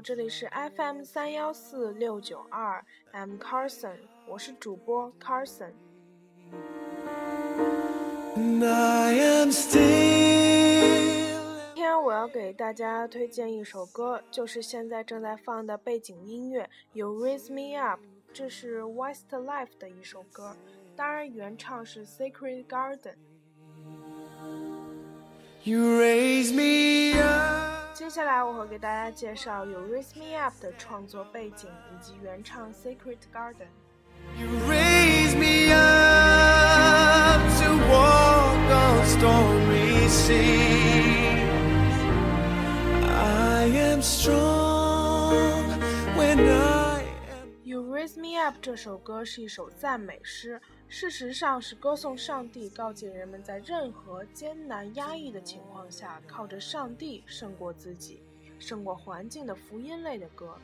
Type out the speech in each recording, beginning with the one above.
这里是 FM 三幺四六九二，I'm Carson，我是主播 Carson。今天我要给大家推荐一首歌，就是现在正在放的背景音乐《You Raise Me Up》，这是 Westlife 的一首歌，当然原唱是 Secret Garden。You raise me up。接下来我会给大家介绍有《Raise Me Up》的创作背景以及原唱《Secret Garden》。You raise me up to walk on stormy seas. I am strong when I am. You Raise Me Up 这首歌是一首赞美诗。事实上是歌颂上帝，告诫人们在任何艰难压抑的情况下，靠着上帝胜过自己，胜过环境的福音类的歌。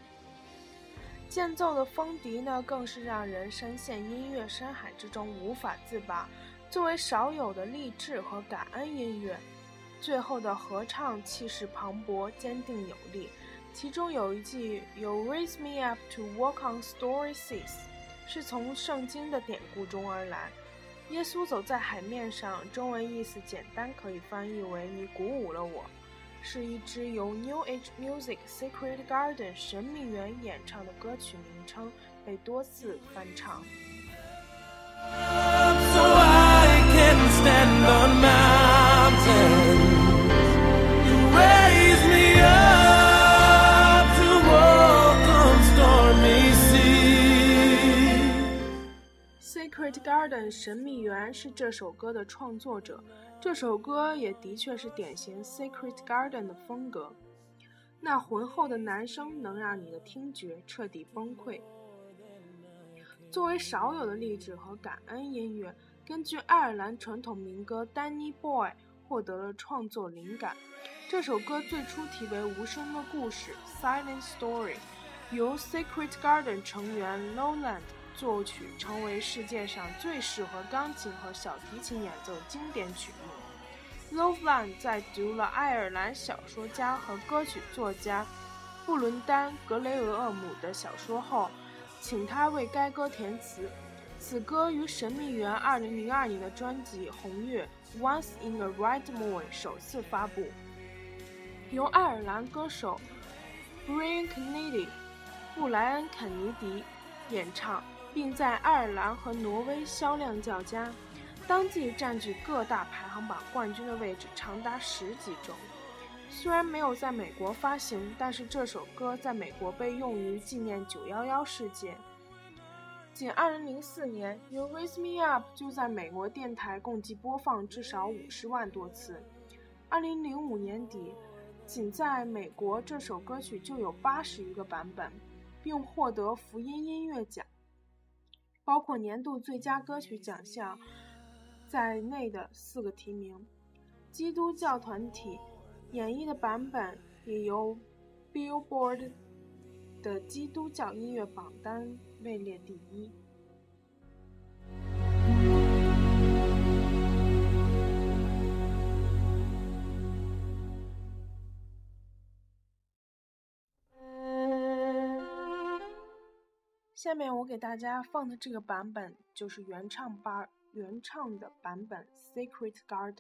间奏的风笛呢，更是让人深陷音乐深海之中无法自拔。作为少有的励志和感恩音乐，最后的合唱气势磅礴、坚定有力。其中有一句 “You raise me up to walk on stormy seas”。是从圣经的典故中而来。耶稣走在海面上，中文意思简单可以翻译为“你鼓舞了我”，是一支由 New Age Music Secret Garden 神秘园演唱的歌曲名称，被多次翻唱。Secret Garden 神秘园是这首歌的创作者，这首歌也的确是典型 Secret Garden 的风格。那浑厚的男声能让你的听觉彻底崩溃。作为少有的励志和感恩音乐，根据爱尔兰传统民歌《Danny Boy》获得了创作灵感。这首歌最初题为《无声的故事》（Silent Story），由 Secret Garden 成员 Lowland。作曲成为世界上最适合钢琴和小提琴演奏经典曲目。l o v e n 在读了爱尔兰小说家和歌曲作家布伦丹·格雷厄姆的小说后，请他为该歌填词。此歌于神秘园2002年的专辑《红月》（Once in a Red Moon） 首次发布，由爱尔兰歌手 Brian Kennedy（ 布莱恩·肯尼迪）演唱。并在爱尔兰和挪威销量较佳，当季占据各大排行榜冠军的位置长达十几周。虽然没有在美国发行，但是这首歌在美国被用于纪念九幺幺事件。仅2004年，《You Raise Me Up》就在美国电台共计播放至少五十万多次。2005年底，仅在美国这首歌曲就有八十余个版本，并获得福音音乐奖。包括年度最佳歌曲奖项在内的四个提名，基督教团体演绎的版本也由 Billboard 的基督教音乐榜单位列第一。下面我给大家放的这个版本就是原唱版原唱的版本《Secret Garden》。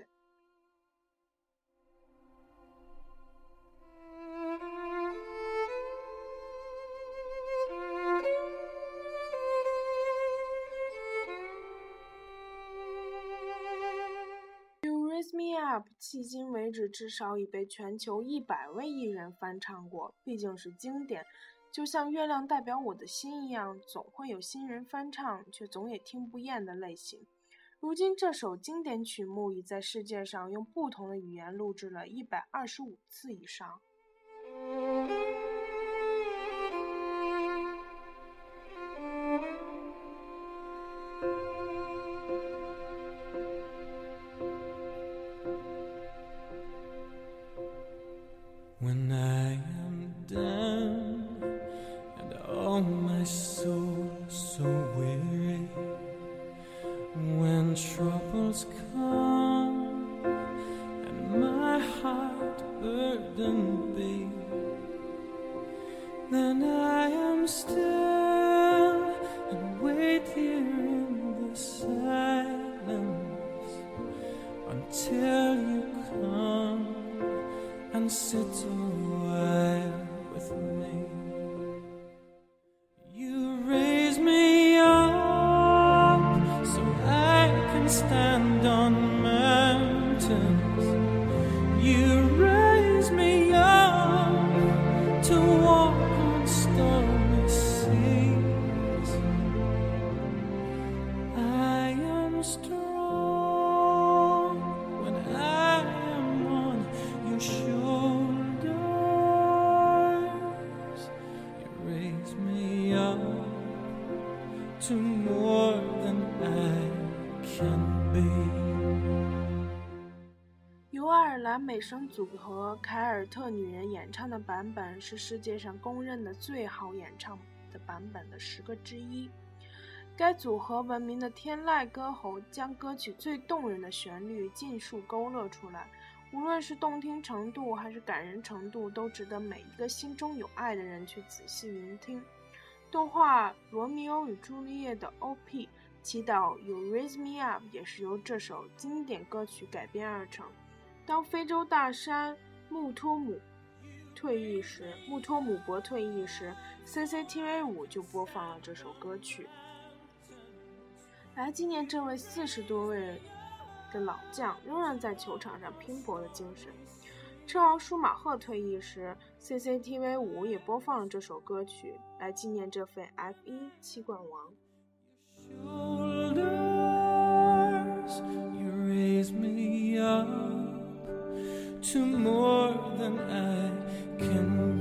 You Raise Me Up，迄今为止至少已被全球一百位艺人翻唱过，毕竟是经典。就像月亮代表我的心一样，总会有新人翻唱，却总也听不厌的类型。如今，这首经典曲目已在世界上用不同的语言录制了一百二十五次以上。美声组合凯尔特女人演唱的版本是世界上公认的最好演唱的版本的十个之一。该组合闻名的天籁歌喉将歌曲最动人的旋律尽数勾勒出来，无论是动听程度还是感人程度，都值得每一个心中有爱的人去仔细聆听。动画《罗密欧与朱丽叶》的 OP《祈祷 You Raise Me Up》也是由这首经典歌曲改编而成。当非洲大山穆托姆退役时，穆托姆博退役时，CCTV 五就播放了这首歌曲，来纪念这位四十多位的老将仍然在球场上拼搏的精神。车王舒马赫退役时，CCTV 五也播放了这首歌曲，来纪念这位 F1 七冠王。raise me up to more than I can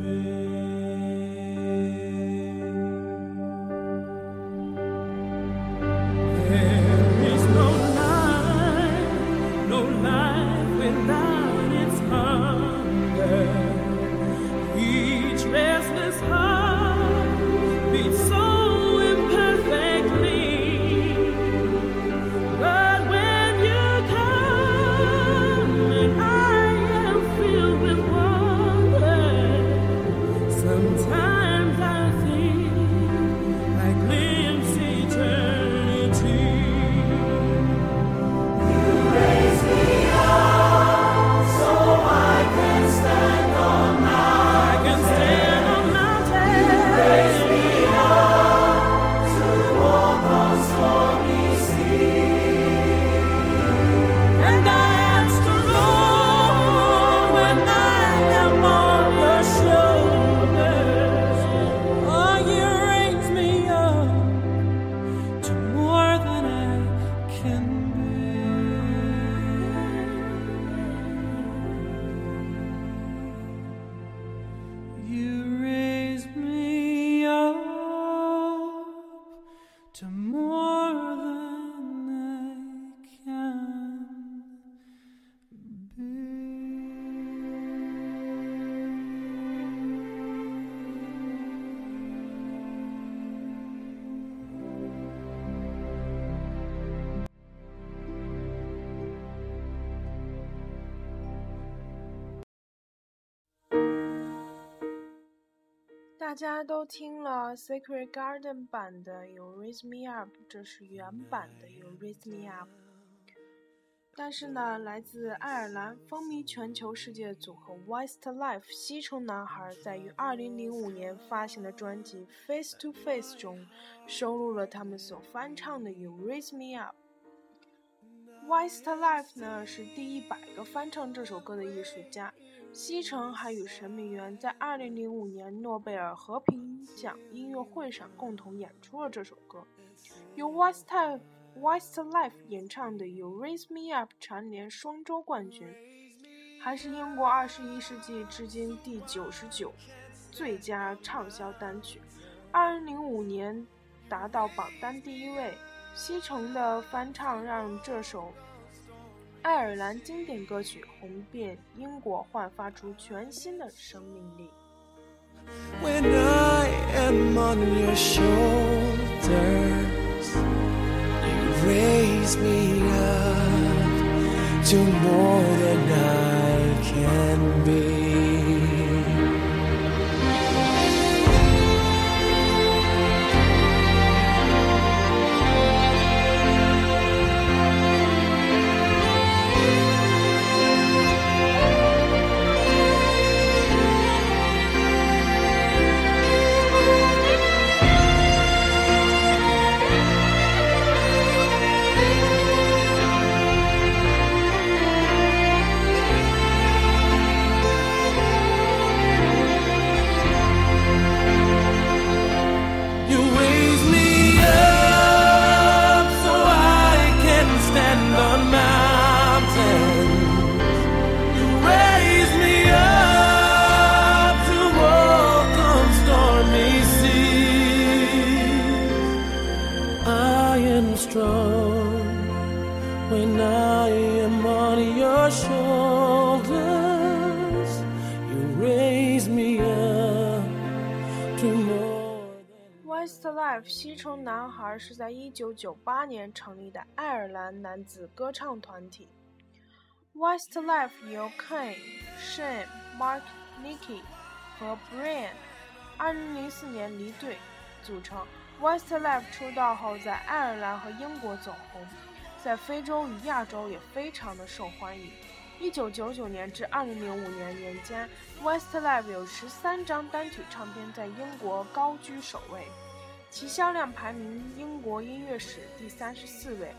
you. 大家都听了 Secret Garden 版的《You Raise Me Up》，这是原版的《You Raise Me Up》。但是呢，来自爱尔兰风靡全球世界组合 Westlife 西城男孩在于2005年发行的专辑《Face to Face》中收录了他们所翻唱的《You Raise Me Up》。Westlife 呢是第一百个翻唱这首歌的艺术家。西城还与神秘园在2005年诺贝尔和平奖音乐会上共同演出了这首歌。由 Westlife Westlife 演唱的《You Raise Me Up》蝉联双周冠军，还是英国21世纪至今第九十九最佳畅销单曲。2005年达到榜单第一位。西城的翻唱让这首。爱尔兰经典歌曲红遍英国，焕发出全新的生命力。When I am on your shoulders, you raise me up to more than I can be. shoulders, you raise me up to more. Westlife 西城男孩是在1998年成立的爱尔兰男子歌唱团体。Westlife 由 Kane、Shane、Mark、Nikki 和 Brian 2004年离队组成。Westlife 出道后，在爱尔兰和英国走红，在非洲与亚洲也非常的受欢迎。1999年至2005年年间，Westlife 有十三张单曲唱片在英国高居首位，其销量排名英国音乐史第三十四位。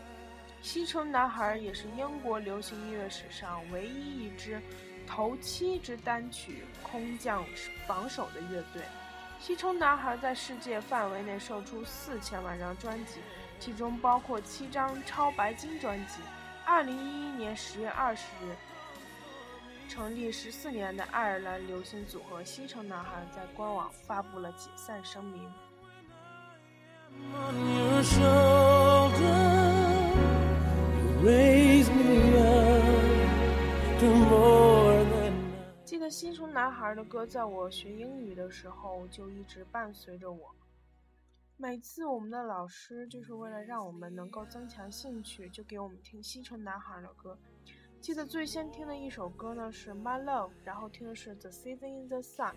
西城男孩也是英国流行音乐史上唯一一支头七支单曲空降榜首的乐队。西城男孩在世界范围内售出四千万张专辑，其中包括七张超白金专辑。2011年10月二十日。成立十四年的爱尔兰流行组合西城男孩在官网发布了解散声明。记得西城男孩的歌，在我学英语的时候就一直伴随着我。每次我们的老师就是为了让我们能够增强兴趣，就给我们听西城男孩的歌。记得最先听的一首歌呢是《My Love》，然后听的是《The Season in the Sun》。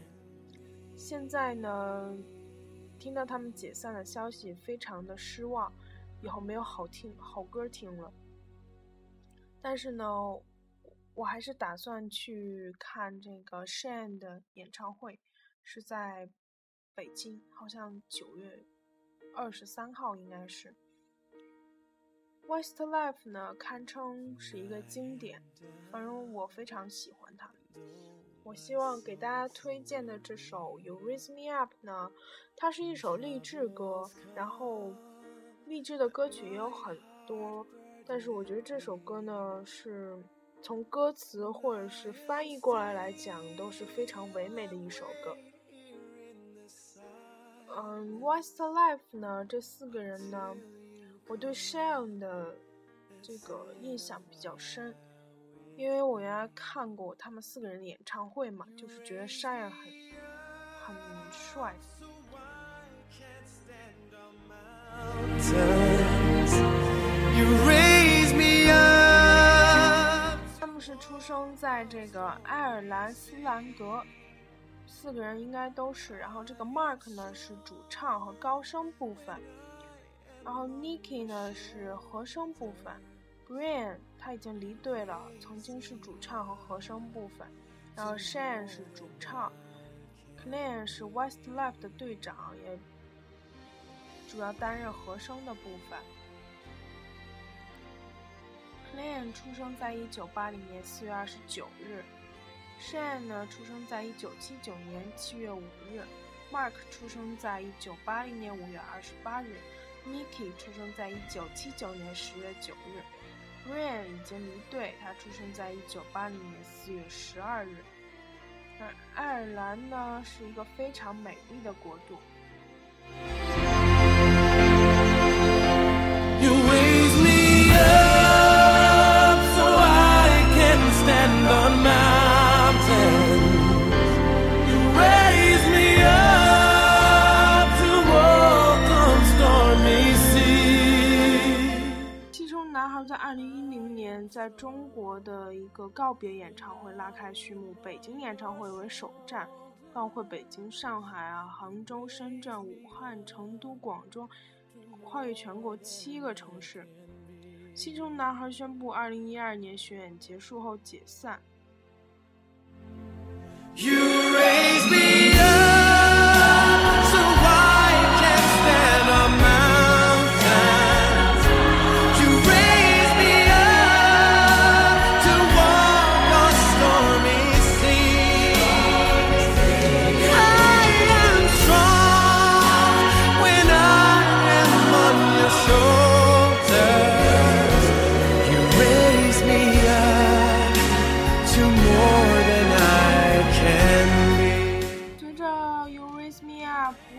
现在呢，听到他们解散的消息，非常的失望，以后没有好听好歌听了。但是呢，我还是打算去看这个 Shane 的演唱会，是在北京，好像九月二十三号应该是。Westlife 呢，堪称是一个经典，反正我非常喜欢它。我希望给大家推荐的这首《You Raise Me Up》呢，它是一首励志歌，然后励志的歌曲也有很多，但是我觉得这首歌呢，是从歌词或者是翻译过来来讲，都是非常唯美的一首歌。嗯，Westlife 呢，这四个人呢。我对 Shane 的这个印象比较深，因为我原来看过他们四个人的演唱会嘛，就是觉得 Shane 很很帅。他们是出生在这个爱尔兰斯兰德，四个人应该都是。然后这个 Mark 呢是主唱和高声部分。然后 Nikki 呢是和声部分，Brian 他已经离队了，曾经是主唱和和声部分。然后 Shane 是主唱，Clan 是 Westlife 的队长，也主要担任和声的部分。Clan 出生在一九八零年四月二十九日，Shane 呢出生在一九七九年七月五日，Mark 出生在一九八零年五月二十八日。Nicky 出生在1979年10月9日，Brian 已经离队，他出生在1980年4月12日。而爱尔兰呢，是一个非常美丽的国度。在中国的一个告别演唱会拉开序幕，北京演唱会为首站，包括北京、上海啊、杭州、深圳、武汉、成都、广州，跨越全国七个城市。西城男孩宣布，二零一二年巡演结束后解散。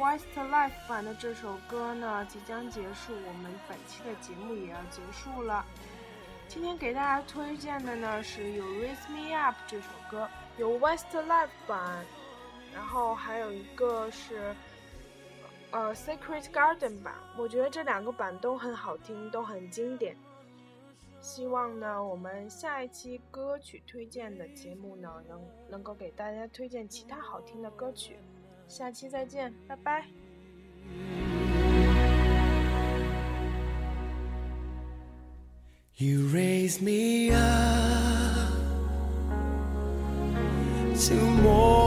westlife 版的这首歌呢即将结束我们本期的节目也要结束了。今天给大家推荐的呢是 you raise me up 这首歌有 westlife 版然后还有一个是呃 secret garden 版。我觉得这两个版都很好听都很经典。希望呢我们下一期歌曲推荐的节目呢能能够给大家推荐其他好听的歌曲。下期再见，拜拜。You raise me up to more.